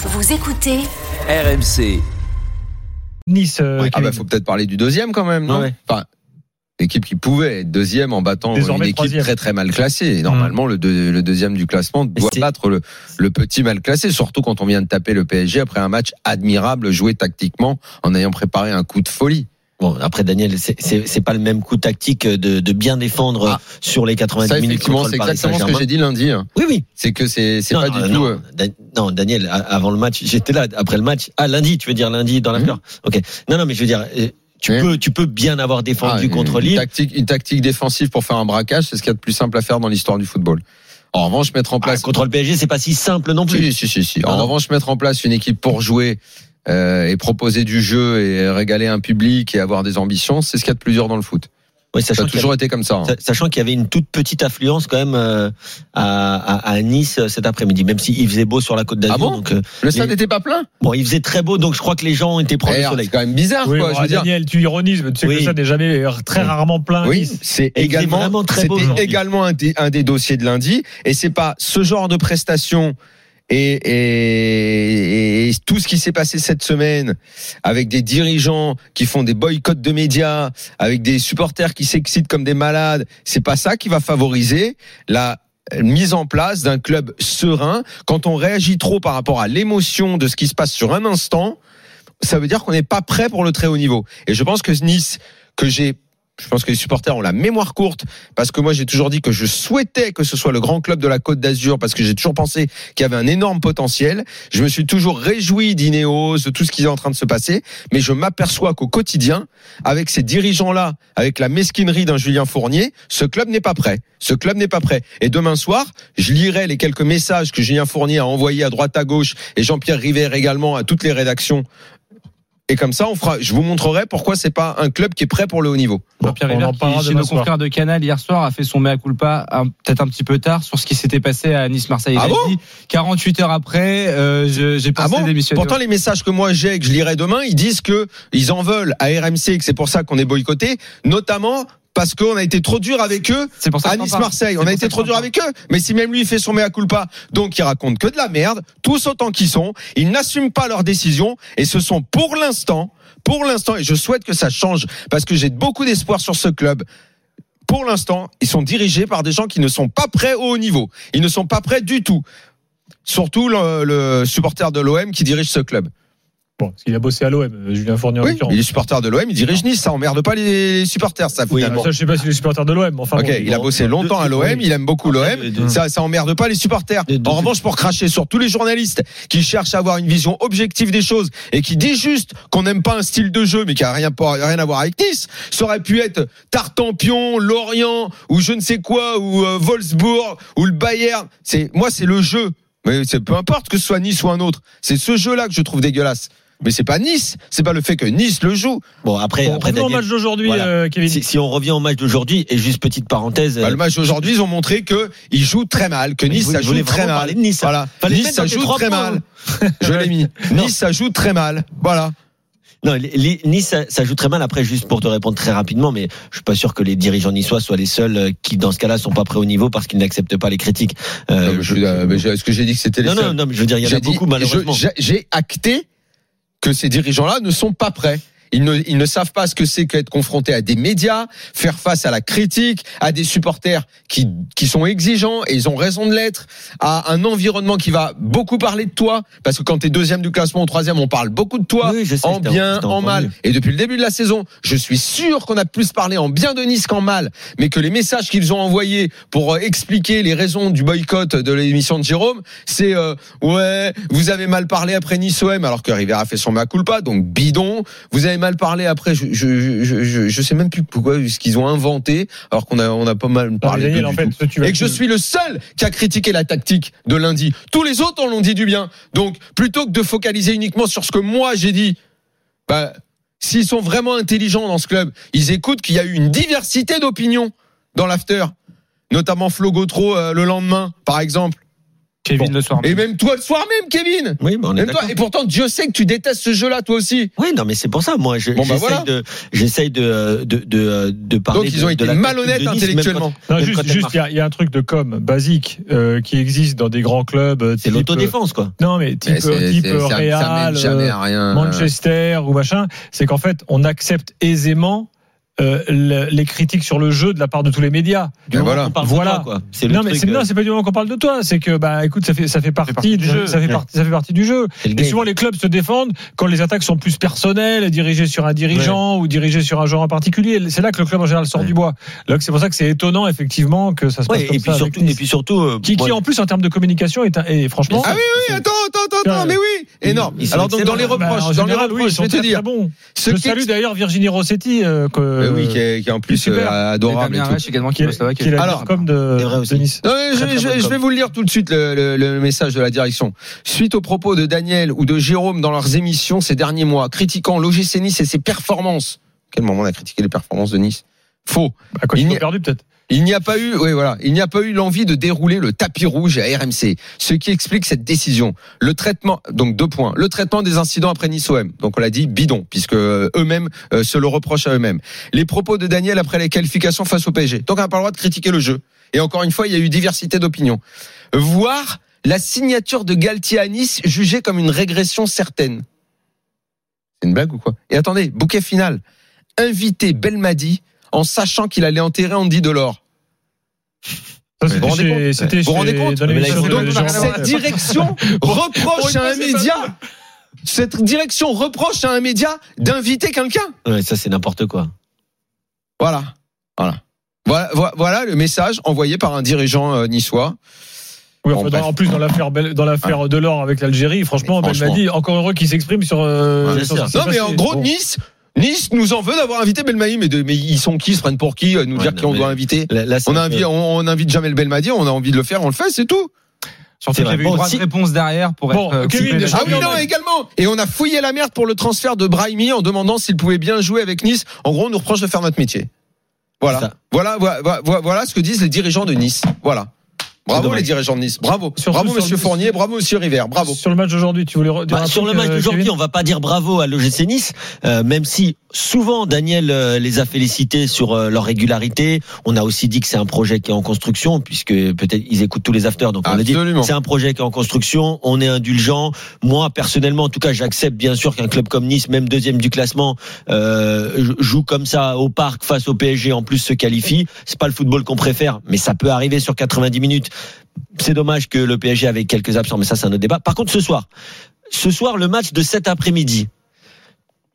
Vous écoutez RMC. Nice. euh, Ah bah faut peut-être parler du deuxième quand même, non Ouais. Enfin, l'équipe qui pouvait être deuxième en battant Désormais une équipe troisième. très très mal classée. Et normalement, le, deux- le deuxième du classement doit battre le, le petit mal classé, surtout quand on vient de taper le PSG après un match admirable joué tactiquement en ayant préparé un coup de folie. Bon, après Daniel, c'est- pas le même coup tactique de, de bien défendre Ah. sur les 90 Ça, minutes contre c'est le Paris exactement ce que j'ai dit lundi. Oui, oui. C'est que c'est pas non, du non, tout. euh, non, Daniel, a- avant le match, j'étais là. Après le match, ah lundi, tu veux dire lundi dans la fleur. Ok. Non, non, mais je veux dire, euh, tu Oui. peux, tu peux bien avoir défendu ah, contre une, Lille. tactique, une tactique défensive pour faire un braquage, c'est ce qu'il y a de plus simple à faire dans l'histoire du football. En revanche, mettre en Ah, place contre le PSG, c'est pas si simple non plus. Si, si, si, si. En revanche, mettre en place une équipe pour jouer euh, et proposer du jeu et régaler un public et avoir des ambitions, c'est ce qu'il y a de plus dur dans le foot. Oui, Ça a toujours été comme ça. hein. Sa- Sachant qu'il y avait une toute petite affluence quand même euh, à, à, à Nice euh, cet après-midi, même s'il faisait beau sur la côte d'Azur. Ah bon? donc euh, Le stade n'était pas plein? Bon, il faisait très beau, donc je crois que les gens étaient proches Eh, du soleil. C'est quand même bizarre, Oui, quoi. bon, je veux dire. Daniel, tu ironises, mais tu sais Oui. que ça n'est jamais euh, très rarement plein. Oui, Nice. c'est c'était également un des, un des dossiers de lundi. Et c'est pas ce genre de prestation et, et, et tout ce qui s'est passé cette semaine avec des dirigeants qui font des boycotts de médias, avec des supporters qui s'excitent comme des malades. C'est pas ça qui va favoriser la mise en place d'un club serein. Quand on réagit trop par rapport à l'émotion de ce qui se passe sur un instant, ça veut dire qu'on n'est pas prêt pour le très haut niveau. Et je pense que Nice, que j'ai je pense que les supporters ont la mémoire courte parce que moi j'ai toujours dit que je souhaitais que ce soit le grand club de la Côte d'Azur parce que j'ai toujours pensé qu'il y avait un énorme potentiel. Je me suis toujours réjoui d'Ineos, de tout ce qui est en train de se passer, mais je m'aperçois qu'au quotidien, avec ces dirigeants-là, avec la mesquinerie d'un Julien Fournier, ce club n'est pas prêt. Ce club n'est pas prêt. Et demain soir, je lirai les quelques messages que Julien Fournier a envoyés à droite à gauche et Jean-Pierre River également à toutes les rédactions. Et comme ça, on fera, je vous montrerai pourquoi c'est pas un club qui est prêt pour le haut niveau. Jean-Pierre on River, qui, chez nos confrères de Canal hier soir, a fait son mea culpa peut-être un petit peu tard sur ce qui s'était passé à Nice-Marseille. Il Ah bon dit 48 heures après, euh, j'ai Ah pensé bon démissionner. Pourtant, les messages que moi j'ai et que je lirai demain, ils disent que ils en veulent à RMC et que c'est pour ça qu'on est boycotté, notamment parce qu'on a été trop dur avec eux c'est pour ça à. Nice-Marseille. On a été trop dur avec eux. Mais si même lui fait son mea culpa, donc il raconte que de la merde, tous autant qu'ils sont, ils n'assument pas leurs décisions et ce sont pour l'instant, pour l'instant, et je souhaite que ça change parce que j'ai beaucoup d'espoir sur ce club. Pour l'instant, ils sont dirigés par des gens qui ne sont pas prêts au haut niveau. Ils ne sont pas prêts du tout. Surtout le, le supporter de l'OM qui dirige ce club. Bon, parce qu'il a bossé à l'OM, euh, Julien Fournier Oui, il est supporter de l'OM, il dirige Nice, ça emmerde pas les supporters, ça Oui, finalement. ça, je sais pas si les supporters de l'OM, enfin. Bon, il a bossé longtemps à l'OM, il aime beaucoup l'OM. Ça, ça emmerde pas les supporters. En revanche, pour cracher sur tous les journalistes qui cherchent à avoir une vision objective des choses et qui disent juste qu'on n'aime pas un style de jeu, mais qui a rien à voir avec Nice, ça aurait pu être Tartampion, Lorient ou je ne sais quoi ou euh, Wolfsburg ou le Bayern. C'est moi, c'est le jeu. Mais c'est peu importe que ce soit Nice ou un autre. C'est ce jeu-là que je trouve dégueulasse. Mais c'est pas Nice. C'est pas le fait que Nice le joue. Bon, après, Bon, après revenons au Daniel, match d'aujourd'hui, Voilà. euh, Kevin. si, si on revient au match d'aujourd'hui, et juste petite parenthèse. Bah, euh, le match d'aujourd'hui, ils ont montré que ils jouent très mal, que Nice vous- ça joue très mal. de Nice. Voilà, Nice ça joue très mal. Je l'ai mis. Non. Nice ça joue très mal. Voilà. Non, Nice, ça, joue très mal. Après, juste pour te répondre très rapidement, mais je suis pas sûr que les dirigeants niçois soient les seuls euh, qui, dans ce cas-là, sont pas prêts au niveau parce qu'ils n'acceptent pas les critiques. Euh, Non, je euh, Est-ce que j'ai dit que c'était les non, non, seuls? non, mais je veux dire, il y en a dit- beaucoup malheureusement. J'ai acté que ces dirigeants-là ne sont pas prêts. Ils ne, ils ne savent pas ce que c'est qu'être confronté à des médias, faire face à la critique, à des supporters qui, qui sont exigeants, et ils ont raison de l'être, à un environnement qui va beaucoup parler de toi, parce que quand tu es deuxième du classement ou troisième, on parle beaucoup de toi, Oui, je sais, en bien, en mal. Et depuis le début de la saison, je suis sûr qu'on a plus parlé en bien de Nice qu'en mal, mais que les messages qu'ils ont envoyés pour euh, expliquer les raisons du boycott de l'émission de Jérôme, c'est euh, ouais, vous avez mal parlé après Nice OM, alors que River a fait son mea culpa, donc bidon. Vous avez mal parlé après. Je, je, je, je, je sais même plus pourquoi ce qu'ils ont inventé, alors qu'on a, on a pas mal parlé. Daniel, en fait, tu Et que je suis le seul qui a critiqué la tactique de lundi. Tous les autres en ont dit du bien. Donc, plutôt que de focaliser uniquement sur ce que moi j'ai dit, bah, s'ils sont vraiment intelligents dans ce club, ils écoutent qu'il y a eu une diversité d'opinions dans l'after. Notamment Flo Gautreau euh, le lendemain, par exemple. Kevin le soir. Et même toi le soir même, Kevin. Oui, bah, on est Même toi. Et pourtant, Dieu sait que tu détestes ce jeu-là, toi aussi. Oui, non, mais c'est pour ça. Moi, je- Bon, bah, j'essaye voilà. de, j'essaye de, de, de, de parler. Donc, ils ont de- été malhonnêtes Nice, intellectuellement. Non, juste, juste, il y a- il y, a un truc de com basique euh, qui existe dans des grands clubs. euh, C'est type, l'autodéfense, quoi. euh, Non, mais type, Mais type euh, Real, euh. Manchester ou machin. C'est qu'en fait, on accepte aisément euh, le- les critiques sur le jeu de la part de tous les médias. Ben voilà. On parle de Voilà. toi, quoi. Non, mais c'est euh, c'est pas du moment qu'on parle de toi. C'est que bah écoute, ça fait ça fait partie, partie du du jeu. Ça fait partie ça fait partie du jeu. Et game. souvent les clubs se défendent quand les attaques sont plus personnelles, dirigées sur un dirigeant ou dirigées sur un genre en particulier. C'est là que le club en général sort Ouais. du bois. Donc c'est pour ça que c'est étonnant effectivement que ça se passe Ouais, comme et ça. puis surtout, et puis surtout, euh, qui, qui en plus en termes de communication est, un- et franchement. Ah oui, oui, attends, attends, attends, attends, mais oui, énorme. Alors donc dans les bah, reproches, en dans les général, oui, reproches, je vais te dire, Je salue d'ailleurs Virginie Rossetti, que, Euh, oui, qui est, qui est en plus super. euh, adorable. et Damien tout. Reich également qui est, Alors, com de, Nice. Non, je, Très, vais vous le lire tout de suite le, le- le message de la direction. Suite aux propos de Daniel ou de Jérôme dans leurs émissions ces derniers mois, critiquant l'OGC Nice et ses performances. Quel moment on a critiqué les performances de Nice? Faux. À quoi Il n'y a- perdu peut-être. Il n'y a pas eu, oui voilà, il n'y a pas eu l'envie de dérouler le tapis rouge à RMC, ce qui explique cette décision. Le traitement, donc deux points, le traitement des incidents après Nice OM, donc on l'a dit bidon, puisque euh, eux-mêmes euh, se le reprochent à eux-mêmes. Les propos de Daniel après les qualifications face au PSG, donc on n'a pas le droit de critiquer le jeu. Et encore une fois, il y a eu diversité d'opinions. Voir la signature de Galtier à Nice jugée comme une régression certaine. C'est une blague ou quoi? Et attendez, bouquet final. Inviter Belmadi en sachant qu'il allait enterrer Andy Delors. Ça, Vous vous rendez C'était compte Vous rendez Donc, cette direction reproche à un média, cette direction reproche à un média d'inviter quelqu'un. Ouais, ça, c'est n'importe quoi. Voilà, voilà. Voilà, le message envoyé par un dirigeant euh, niçois. Oui, Bon, enfin, bref. dans- en plus dans l'affaire dans l'affaire Delors avec l'Algérie, franchement, Mais Ben franchement. m'a dit encore heureux qu'il s'exprime sur. euh, Ouais, sur Non, mais en gros, Bon. Nice, Nice nous en veut d'avoir invité Belmadi, mais, de, mais ils sont qui, ils se prennent pour qui, euh, nous Ouais, dire non, qui on doit inviter. Là, là, c'est On, invite, on, on invite Jamel Belmadi, on a envie de le faire, on le fait, c'est tout. Surtout qu'il y avait Bon, eu si- derrière pour Bon, être. euh, Kevin, Ah oui, non, également. Et on a fouillé la merde pour le transfert de Brahimi en demandant s'il pouvait bien jouer avec Nice. En gros, on nous reproche de faire notre métier. Voilà, voilà, voilà, voilà ce que disent les dirigeants de Nice. Voilà. Bravo les dirigeants de Nice. Bravo. Surtout bravo sur Monsieur le- Fournier, bravo Monsieur River. Bravo. Sur le match d'aujourd'hui, tu voulais Bah, sur le match euh, d'aujourd'hui, on va pas dire bravo à l'OGC Nice, euh, même si souvent Daniel euh, les a félicités sur euh, leur régularité. On a aussi dit que c'est un projet qui est en construction, puisque peut-être ils écoutent tous les afters, donc on le dit. Absolument. C'est un projet qui est en construction. On est indulgent. Moi, personnellement, en tout cas, j'accepte bien sûr qu'un club comme Nice, même deuxième du classement, euh, joue comme ça au parc face au PSG, en plus se qualifie. C'est pas le football qu'on préfère, mais ça peut arriver sur 90 minutes. C'est dommage que le PSG avait quelques absents, mais ça, c'est un autre débat. Par contre, ce soir, ce soir, le match de cet après-midi,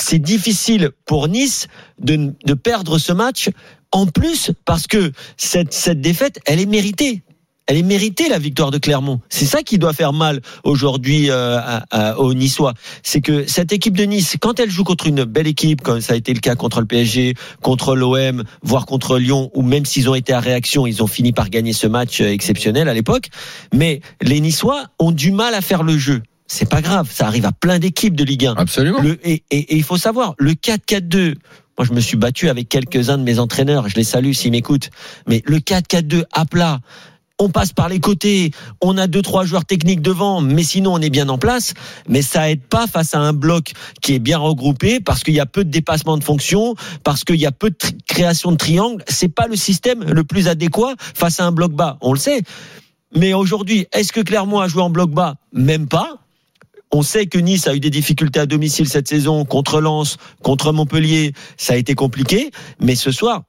c'est difficile pour Nice de, perdre ce match. En plus, parce que cette, cette défaite, elle est méritée. Elle est méritée la victoire de Clermont. C'est ça qui doit faire mal aujourd'hui euh, aux Niçois. C'est que cette équipe de Nice, quand elle joue contre une belle équipe, comme ça a été le cas contre le PSG, contre l'OM, voire contre Lyon, ou même s'ils ont été à réaction, ils ont fini par gagner ce match euh, exceptionnel à l'époque. Mais les Niçois ont du mal à faire le jeu. C'est pas grave, ça arrive à plein d'équipes de Ligue 1. Absolument. Le, et, et- et il faut savoir, le 4-4-2, moi je me suis battu avec quelques-uns de mes entraîneurs, je les salue s'ils m'écoutent, mais le 4-4-2 à plat, on passe par les côtés, on a deux trois joueurs techniques devant, mais sinon on est bien en place. Mais ça aide pas face à un bloc qui est bien regroupé parce qu'il y a peu de dépassement de fonction, parce qu'il y a peu de création de triangles. C'est pas le système le plus adéquat face à un bloc bas. On le sait. Mais aujourd'hui, est-ce que Clermont a joué en bloc bas? Même pas. On sait que Nice a eu des difficultés à domicile cette saison contre Lens, contre Montpellier, ça a été compliqué. Mais ce soir,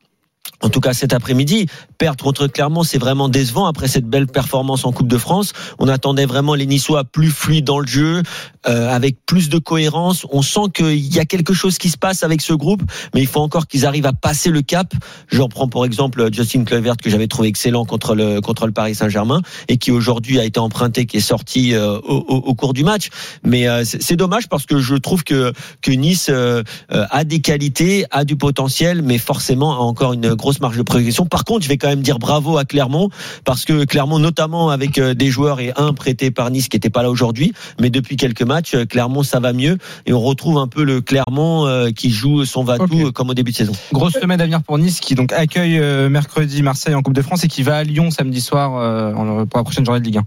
en tout cas cet après-midi. Perdre contre Clermont, c'est vraiment décevant après cette belle performance en Coupe de France. On attendait vraiment les Niçois plus fluides dans le jeu, euh, avec plus de cohérence. On sent qu'il y a quelque chose qui se passe avec ce groupe, mais il faut encore qu'ils arrivent à passer le cap. J'en prends pour exemple Justin Kluivert que j'avais trouvé excellent contre le contre le Paris Saint-Germain et qui aujourd'hui a été emprunté, qui est sorti euh, au, au, au, cours du match. Mais euh, c'est dommage parce que je trouve que que Nice euh, euh, a des qualités, a du potentiel, mais forcément a encore une grosse marge de progression. Par contre, je vais quand même dire bravo à Clermont parce que Clermont, notamment avec euh, des joueurs et un prêté par Nice qui n'était pas là aujourd'hui, mais depuis quelques matchs, euh, Clermont ça va mieux et on retrouve un peu le Clermont euh, qui joue son va-tout Okay. comme au début de saison. Grosse semaine à venir pour Nice qui donc accueille euh, mercredi Marseille en Coupe de France et qui va à Lyon samedi soir euh, pour la prochaine journée de Ligue 1.